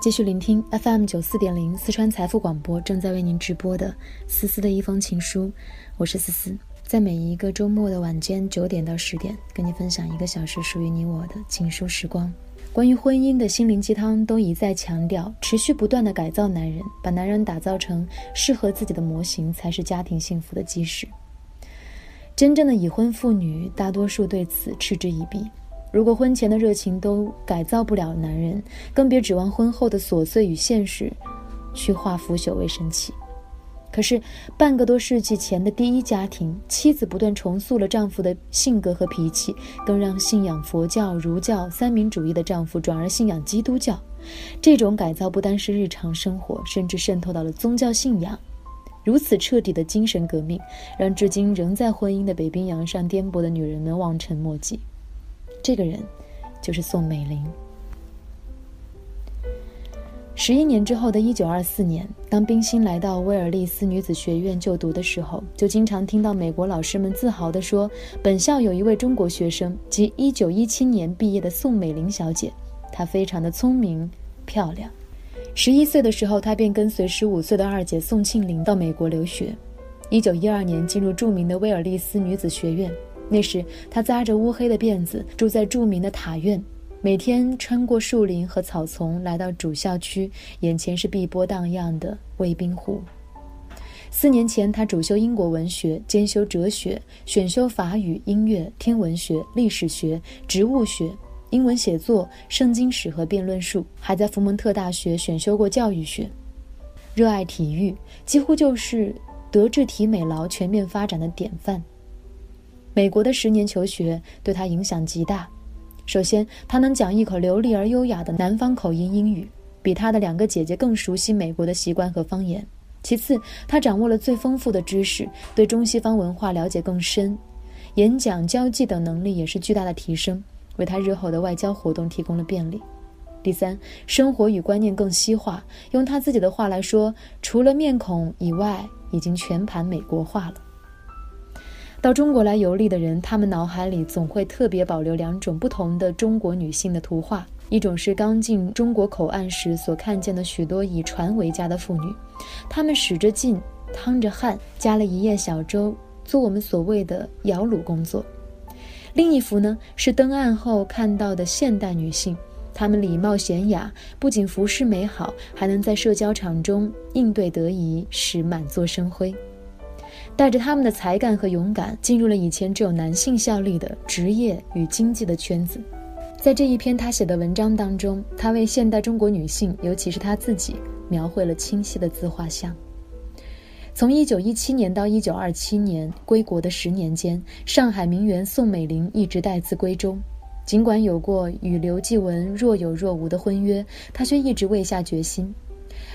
继续聆听 FM 九四点零四川财富广播正在为您直播的思思的一封情书，我是思思，在每一个周末的晚间九点到十点，跟你分享一个小时属于你我的情书时光。关于婚姻的心灵鸡汤都一再强调，持续不断的改造男人，把男人打造成适合自己的模型，才是家庭幸福的基石。真正的已婚妇女大多数对此嗤之以鼻。如果婚前的热情都改造不了男人，更别指望婚后的琐碎与现实，去化腐朽为神奇。可是半个多世纪前的第一家庭，妻子不断重塑了丈夫的性格和脾气，更让信仰佛教、儒教三民主义的丈夫转而信仰基督教。这种改造不单是日常生活，甚至渗透到了宗教信仰。如此彻底的精神革命，让至今仍在婚姻的北冰洋上颠簸的女人们望尘莫及。这个人，就是宋美龄。十一年之后的一九二四年，当冰心来到威尔利斯女子学院就读的时候，就经常听到美国老师们自豪地说：“本校有一位中国学生，即一九一七年毕业的宋美龄小姐，她非常的聪明漂亮。”十一岁的时候，她便跟随十五岁的二姐宋庆龄到美国留学。一九一二年，进入著名的威尔利斯女子学院。那时，他扎着乌黑的辫子，住在著名的塔院，每天穿过树林和草丛，来到主校区，眼前是碧波荡漾的卫兵湖。四年前，他主修英国文学，兼修哲学，选修法语、音乐、天文学、历史学、植物学、英文写作、圣经史和辩论术，还在福蒙特大学选修过教育学。热爱体育，几乎就是德智体美劳全面发展的典范。美国的十年求学对他影响极大。首先，他能讲一口流利而优雅的南方口音英语，比他的两个姐姐更熟悉美国的习惯和方言。其次，他掌握了最丰富的知识，对中西方文化了解更深，演讲、交际等能力也是巨大的提升，为他日后的外交活动提供了便利。第三，生活与观念更西化，用他自己的话来说，除了面孔以外，已经全盘美国化了。到中国来游历的人，他们脑海里总会特别保留两种不同的中国女性的图画：一种是刚进中国口岸时所看见的许多以船为家的妇女，她们使着劲，趟着汗，加了一叶小舟，做我们所谓的摇橹工作；另一幅呢，是登岸后看到的现代女性，她们礼貌娴雅，不仅服饰美好，还能在社交场中应对得宜，使满座生辉。带着他们的才干和勇敢，进入了以前只有男性效力的职业与经济的圈子。在这一篇他写的文章当中，他为现代中国女性，尤其是他自己，描绘了清晰的自画像。从1917年到1927年归国的十年间，上海名媛宋美龄一直待字闺中。尽管有过与刘继文若有若无的婚约，她却一直未下决心。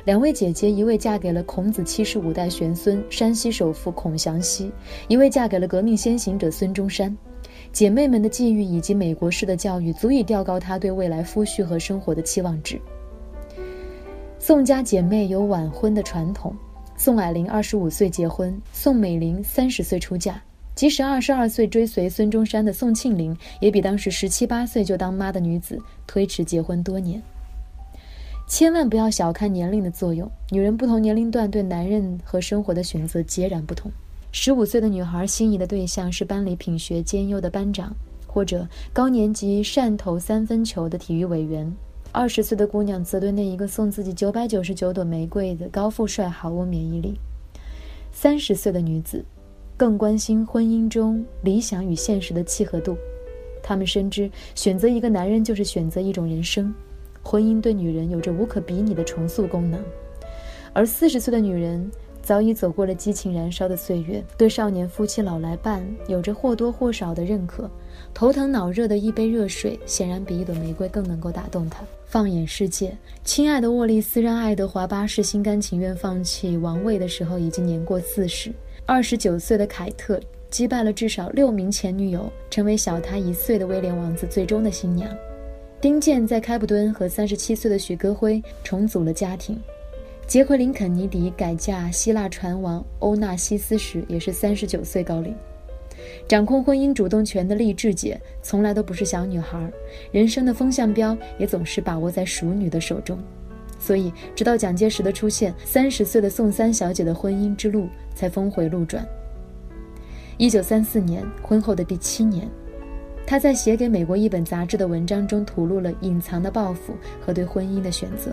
两位姐姐，一位嫁给了孔子七十五代玄孙山西首富孔祥熙，一位嫁给了革命先行者孙中山。姐妹们的际遇以及美国式的教育，足以调高她对未来夫婿和生活的期望值。宋家姐妹有晚婚的传统，宋霭龄二十五岁结婚，宋美龄三十岁出嫁。即使二十二岁追随孙中山的宋庆龄，也比当时十七八岁就当妈的女子推迟结婚多年。千万不要小看年龄的作用，女人不同年龄段对男人和生活的选择截然不同。十五岁的女孩心仪的对象是班里品学兼优的班长，或者高年级善投三分球的体育委员；二十岁的姑娘则对那一个送自己九百九十九朵玫瑰的高富帅毫无免疫力。三十岁的女子，更关心婚姻中理想与现实的契合度。她们深知，选择一个男人就是选择一种人生。婚姻对女人有着无可比拟的重塑功能，而四十岁的女人早已走过了激情燃烧的岁月，对少年夫妻老来伴有着或多或少的认可。头疼脑热的一杯热水，显然比一朵玫瑰更能够打动她。放眼世界，亲爱的沃利斯让爱德华八世心甘情愿放弃王位的时候，已经年过四十。二十九岁的凯特击败了至少六名前女友，成为小他一岁的威廉王子最终的新娘。丁健在开普敦和三十七岁的许戈辉重组了家庭，杰奎琳·肯尼迪改嫁希腊船王欧纳西斯时也是三十九岁高龄。掌控婚姻主动权的励志姐从来都不是小女孩，人生的风向标也总是把握在熟女的手中。所以，直到蒋介石的出现，三十岁的宋三小姐的婚姻之路才峰回路转。一九三四年，婚后的第七年，她在写给美国一本杂志的文章中吐露了隐藏的抱负和对婚姻的选择。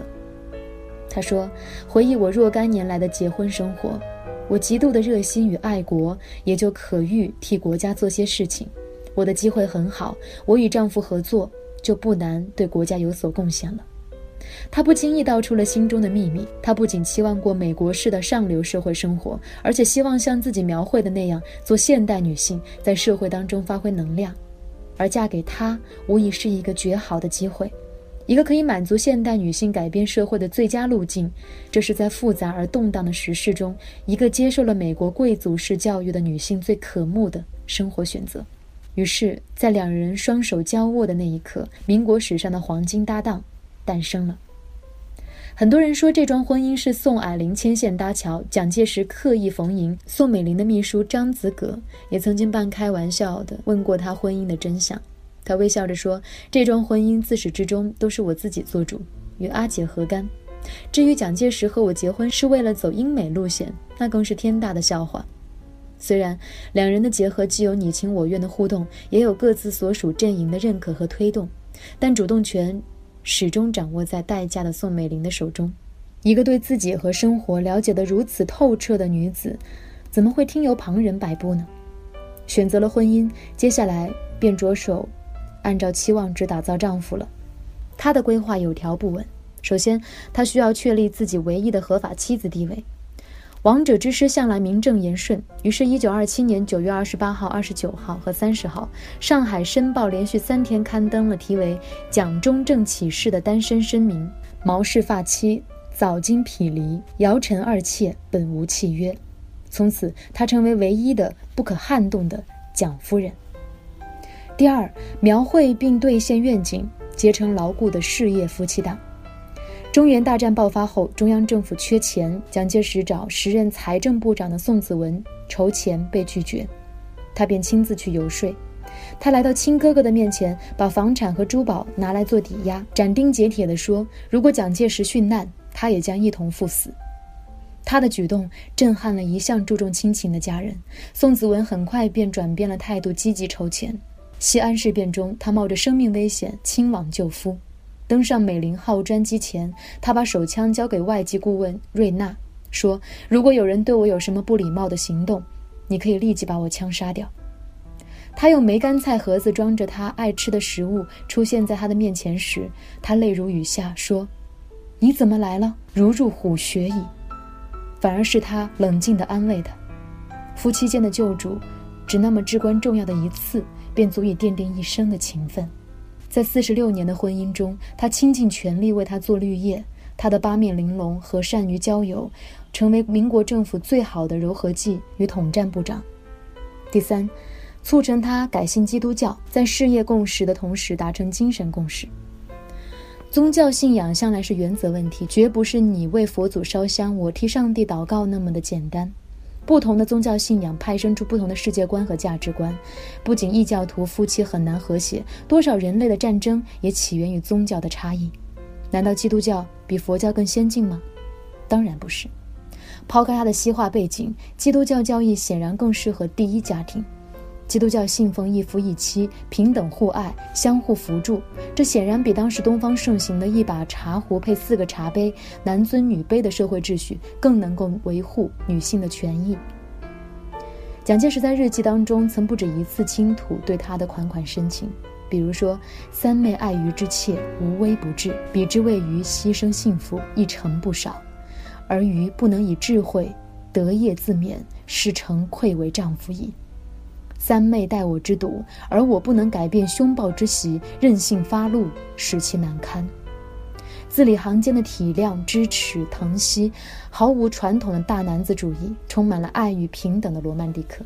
她说：“回忆我若干年来的结婚生活，我极度的热心与爱国，也就可欲替国家做些事情。我的机会很好，我与丈夫合作，就不难对国家有所贡献了。”她不经意道出了心中的秘密。她不仅期望过美国式的上流社会生活，而且希望像自己描绘的那样做现代女性，在社会当中发挥能量。而嫁给他，无疑是一个绝好的机会，一个可以满足现代女性改变社会的最佳路径。这是在复杂而动荡的时事中，一个接受了美国贵族式教育的女性最可慕的生活选择。于是，在两人双手交握的那一刻，民国史上的黄金搭档。诞生了。很多人说这桩婚姻是宋霭龄牵线搭桥，蒋介石刻意逢迎。宋美龄的秘书张子葛也曾经半开玩笑地问过他婚姻的真相。他微笑着说：“这桩婚姻自始至终都是我自己做主，与阿姐何干？至于蒋介石和我结婚是为了走英美路线，那更是天大的笑话。”虽然两人的结合既有你情我愿的互动，也有各自所属阵营的认可和推动，但主动权。始终掌握在待嫁的宋美龄的手中。一个对自己和生活了解得如此透彻的女子，怎么会听由旁人摆布呢？选择了婚姻，接下来便着手按照期望值打造丈夫了。她的规划有条不紊。首先，她需要确立自己唯一的合法妻子地位。王者之师向来名正言顺，于是1927年9月28号、29号和30号，《上海申报》连续三天刊登了题为“蒋中正启事”的单身声明：“毛氏发妻早经匹离，姚陈二妾本无契约。”从此，她成为唯一的不可撼动的蒋夫人。第二，描绘并兑现愿景，结成牢固的事业夫妻档。中原大战爆发后，中央政府缺钱，蒋介石找时任财政部长的宋子文筹钱被拒绝，他便亲自去游说。他来到亲哥哥的面前，把房产和珠宝拿来做抵押，斩钉截铁地说：“如果蒋介石殉难，他也将一同赴死。”他的举动震撼了一向注重亲情的家人。宋子文很快便转变了态度，积极筹钱。西安事变中，他冒着生命危险亲往救夫。登上美林号专机前，他把手枪交给外籍顾问瑞纳，说：“如果有人对我有什么不礼貌的行动，你可以立即把我枪杀掉。”他用梅干菜盒子装着他爱吃的食物出现在他的面前时，他泪如雨下，说：“你怎么来了？如入虎穴矣。”反而是他冷静地安慰他：“夫妻间的救助，只那么至关重要的一次，便足以奠定一生的情分。”在四十六年的婚姻中，他倾尽全力为他做绿叶，他的八面玲珑和善于交友，成为民国政府最好的柔和剂与统战部长。第三，促成他改信基督教，在事业共识的同时达成精神共识。宗教信仰向来是原则问题，绝不是你为佛祖烧香，我替上帝祷告那么的简单。不同的宗教信仰派生出不同的世界观和价值观，不仅异教徒夫妻很难和谐，多少人类的战争也起源于宗教的差异。难道基督教比佛教更先进吗？当然不是。抛开它的西化背景，基督教教义显然更适合第一家庭。基督教信奉一夫一妻、平等互爱、相互扶助，这显然比当时东方盛行的一把茶壶配四个茶杯、男尊女卑的社会秩序更能够维护女性的权益。蒋介石在日记当中曾不止一次倾吐对他的款款深情，比如说：“三妹爱鱼之切，无微不至，比之谓鱼牺牲幸福，一成不少。而鱼不能以智慧得业自勉，是诚愧为丈夫矣。”三妹待我之笃，而我不能改变凶暴之习，任性发怒，使其难堪。字里行间的体谅、支持、疼惜，毫无传统的大男子主义，充满了爱与平等的罗曼蒂克。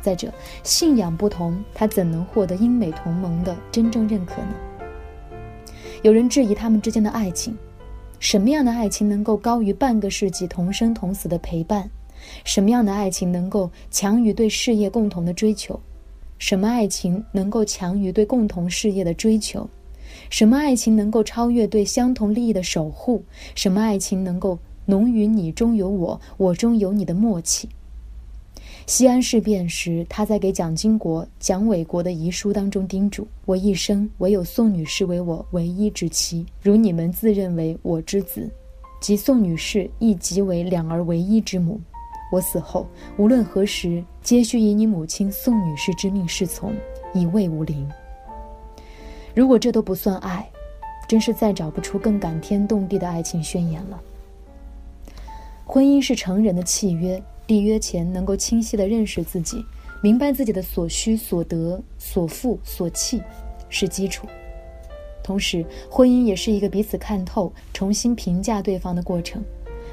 再者，信仰不同，他怎能获得英美同盟的真正认可呢？有人质疑他们之间的爱情，什么样的爱情能够高于半个世纪同生同死的陪伴？什么样的爱情能够强于对事业共同的追求？什么爱情能够强于对共同事业的追求？什么爱情能够超越对相同利益的守护？什么爱情能够浓于你中有我，我中有你的默契？西安事变时，他在给蒋经国、蒋纬国的遗书当中叮嘱：“我一生唯有宋女士为我唯一之妻，如你们自认为我之子，即宋女士亦即为两儿唯一之母。我死后，无论何时，皆需以你母亲宋女士之命侍从，以慰无灵。”如果这都不算爱，真是再找不出更感天动地的爱情宣言了。婚姻是成人的契约，缔约前能够清晰地认识自己，明白自己的所需、所得、所负、所弃，是基础。同时，婚姻也是一个彼此看透、重新评价对方的过程。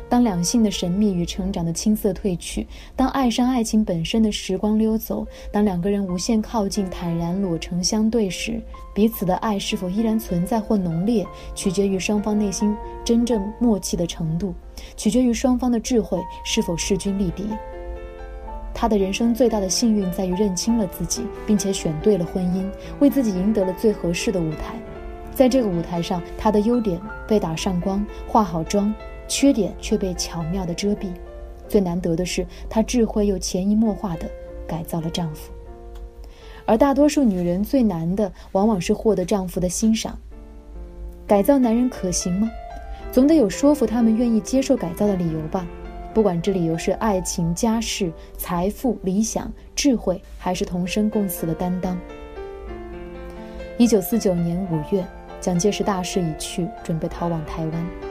当两性的神秘与成长的青涩褪去，当爱上爱情本身的时光溜走，当两个人无限靠近、坦然裸诚相对时，彼此的爱是否依然存在或浓烈，取决于双方内心真正默契的程度，取决于双方的智慧是否势均力敌。他的人生最大的幸运在于认清了自己，并且选对了婚姻，为自己赢得了最合适的舞台。在这个舞台上，他的优点被打上光，化好妆。缺点却被巧妙的遮蔽，最难得的是，她智慧又潜移默化的改造了丈夫。而大多数女人最难的，往往是获得丈夫的欣赏。改造男人可行吗？总得有说服他们愿意接受改造的理由吧。不管这理由是爱情、家世、财富、理想、智慧，还是同生共死的担当。一九四九年五月，蒋介石大势已去，准备逃往台湾。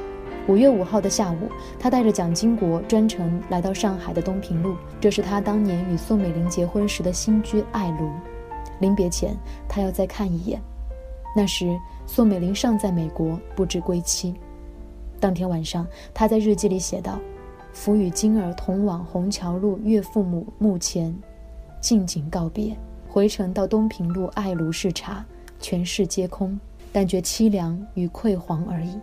五月五号的下午，他带着蒋经国专程来到上海的东平路，这是他当年与宋美龄结婚时的新居爱庐。临别前，他要再看一眼。那时，宋美龄尚在美国，不知归期。当天晚上，他在日记里写道：“福与金儿同往虹桥路岳父母墓前，静静告别。回程到东平路爱庐视察，全市皆空，但觉凄凉与愧惶而已。”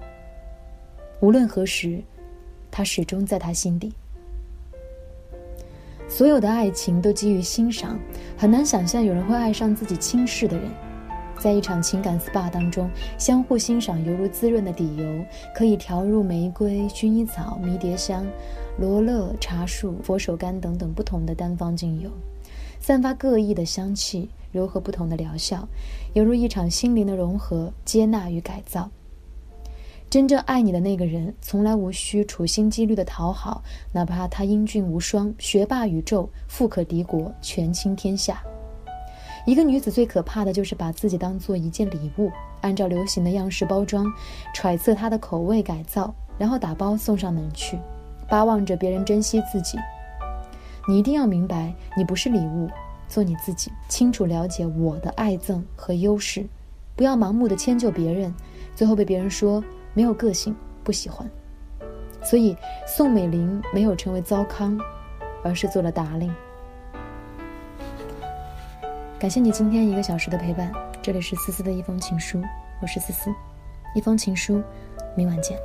无论何时，他始终在他心底。所有的爱情都基于欣赏，很难想象有人会爱上自己轻视的人。在一场情感 SPA 当中，相互欣赏犹如滋润的底油，可以调入玫瑰、薰衣草、迷迭香、罗勒、茶树、佛手柑等等不同的单方精油，散发各异的香气，柔和不同的疗效，犹如一场心灵的融合、接纳与改造。真正爱你的那个人，从来无需处心积虑的讨好，哪怕他英俊无双、学霸宇宙、富可敌国、权倾天下。一个女子最可怕的就是把自己当做一件礼物，按照流行的样式包装，揣测她的口味改造，然后打包送上门去，巴望着别人珍惜自己。你一定要明白，你不是礼物，做你自己，清楚了解我的爱憎和优势，不要盲目的迁就别人，最后被别人说。没有个性，不喜欢，所以宋美龄没有成为糟糠，而是做了达令。感谢你今天一个小时的陪伴，这里是思思的一封情书，我是思思，一封情书，明晚见。